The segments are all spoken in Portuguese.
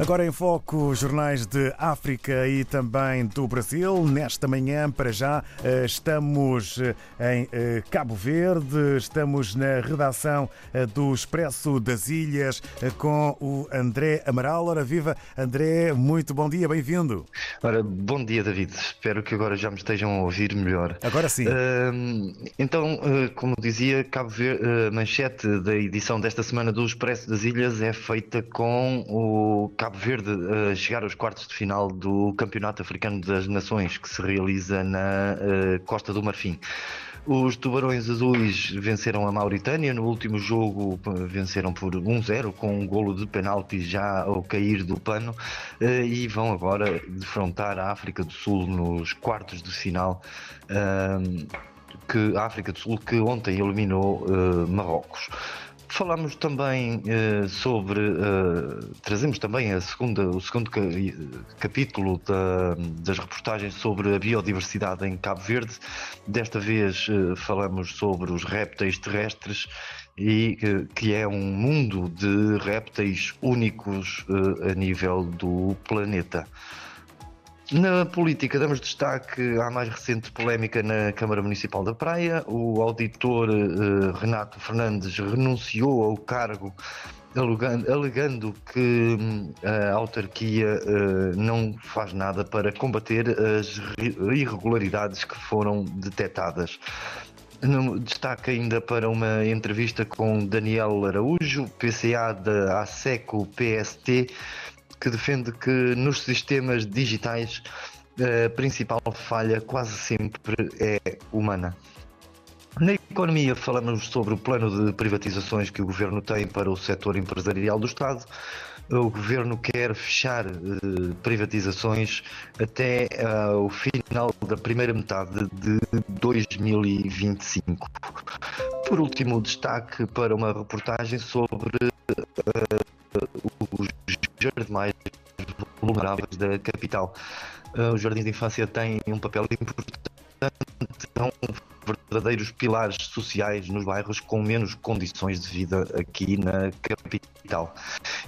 Agora em foco, jornais de África e também do Brasil. Nesta manhã, para já, eh, estamos eh, em eh, Cabo Verde, estamos na redação do Expresso das Ilhas com o André Amaral. Ora viva, André, muito bom dia, bem-vindo. Ora, bom dia, David. Espero que agora já me estejam a ouvir melhor. Agora sim. então, como dizia, Cabo Verde, a manchete da edição desta semana do Expresso das Ilhas é feita com o Cabo Verde a chegar aos quartos de final do Campeonato Africano das Nações, que se realiza na uh, Costa do Marfim. Os Tubarões Azuis venceram a Mauritânia. No último jogo venceram por 1-0 com um golo de penalti já ao cair do pano uh, e vão agora defrontar a África do Sul nos quartos de final. Que a África do Sul que ontem eliminou Marrocos. Falamos também uh, sobre, uh, trazemos também a segunda, o segundo ca capítulo da, das reportagens sobre a biodiversidade em Cabo Verde. Desta vez uh, falamos sobre os répteis terrestres e que é um mundo de répteis únicos a nível do planeta. Na política, damos destaque à mais recente polémica na Câmara Municipal da Praia. O auditor uh, Renato Fernandes renunciou ao cargo, alegando, alegando que hum, a autarquia uh, não faz nada para combater as irregularidades que foram detectadas. Destaque ainda para uma entrevista com Daniel Araújo, PCA da ASECO PST que defende que nos sistemas digitais a principal falha quase sempre é humana. Na economia, falamos sobre o plano de privatizações que o governo tem para o setor empresarial do Estado. O governo quer fechar eh, privatizações até uh, o final da primeira metade de 2025. Por último, destaque para uma reportagem sobre mais vulneráveis da capital. Uh, os jardins de infância têm um papel importante, são verdadeiros pilares sociais nos bairros com menos condições de vida aqui na capital.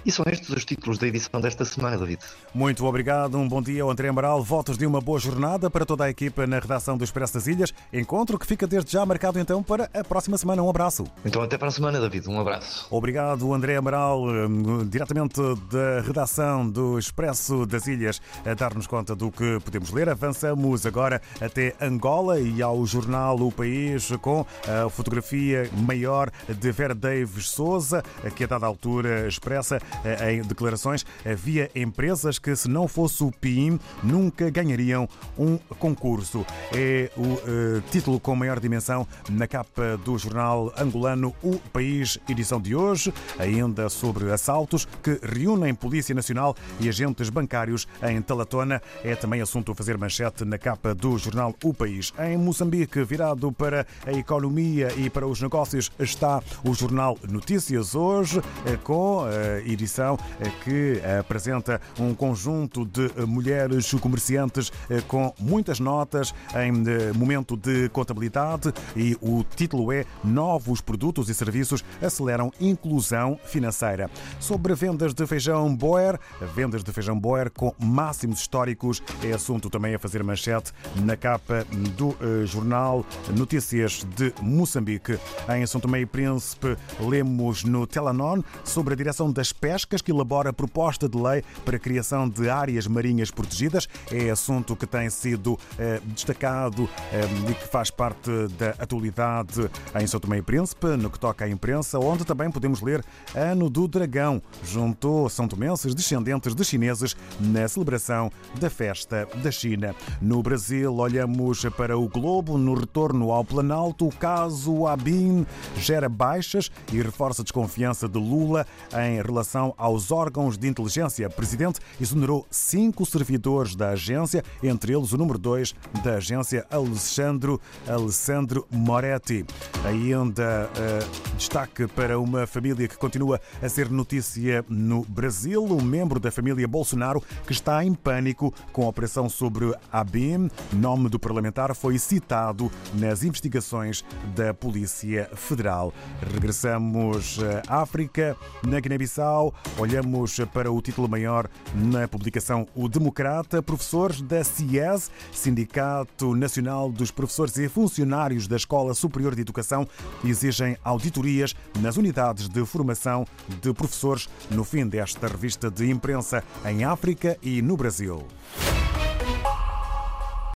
E são estes os títulos da edição desta semana, David. Muito obrigado, um bom dia ao André Amaral. Votos de uma boa jornada para toda a equipa na redação do Expresso das Ilhas. Encontro que fica desde já marcado então para a próxima semana. Um abraço. Então até para a semana, David. Um abraço. Obrigado, André Amaral, hum, diretamente da redação do Expresso das Ilhas, a dar-nos conta do que podemos ler. Avançamos agora até Angola e ao jornal O País com a fotografia maior de Vera Davis Souza, que a dada altura expressa em declarações, havia empresas que, se não fosse o PIM, nunca ganhariam um concurso. É o uh, título com maior dimensão na capa do jornal angolano O País, edição de hoje, ainda sobre assaltos que reúnem Polícia Nacional e agentes bancários em Talatona. É também assunto a fazer manchete na capa do jornal O País. Em Moçambique, virado para a economia e para os negócios, está o jornal Notícias hoje, eh, com a edição eh, que apresenta um conjunto de mulheres comerciantes eh, com muitas notas em momento de contabilidade e o título é Novos produtos e serviços aceleram inclusão financeira. Sobre vendas de feijão Boer, vendas de feijão Boer com máximos históricos é assunto também a fazer manchete na capa do jornal Notícias de Moçambique. Em São Tomé e Príncipe, lemos no Telanon sobre a direção das pescas que elabora a proposta de lei para a criação de áreas marinhas protegidas. É assunto que tem sido eh, destacado eh, e que faz parte da atualidade em São Tomé e Príncipe, no que toca à imprensa, onde também podemos ler Ano do Dragão. Juntou São Tomenses descendentes de chineses na celebração da festa da China. No Brasil, olhamos para o globo no retorno ao Planalto. O caso Abin gera baixas e reforça a desconfiança de Lula em relação aos órgãos de inteligência. O presidente exonerou cinco servidores da agência, entre eles o número dois da agência, Alessandro, Alessandro Moretti. Ainda uh, destaque para uma família que continua a ser notícia no Brasil, um membro da família Bolsonaro que está em pânico com a operação sobre a. Nome do parlamentar foi citado nas investigações da Polícia Federal. Regressamos à África, na Guiné-Bissau. Olhamos para o título maior na publicação O Democrata. Professores da CIES, Sindicato Nacional dos Professores e Funcionários da Escola Superior de Educação, exigem auditorias nas unidades de formação de professores no fim desta revista de imprensa em África e no Brasil.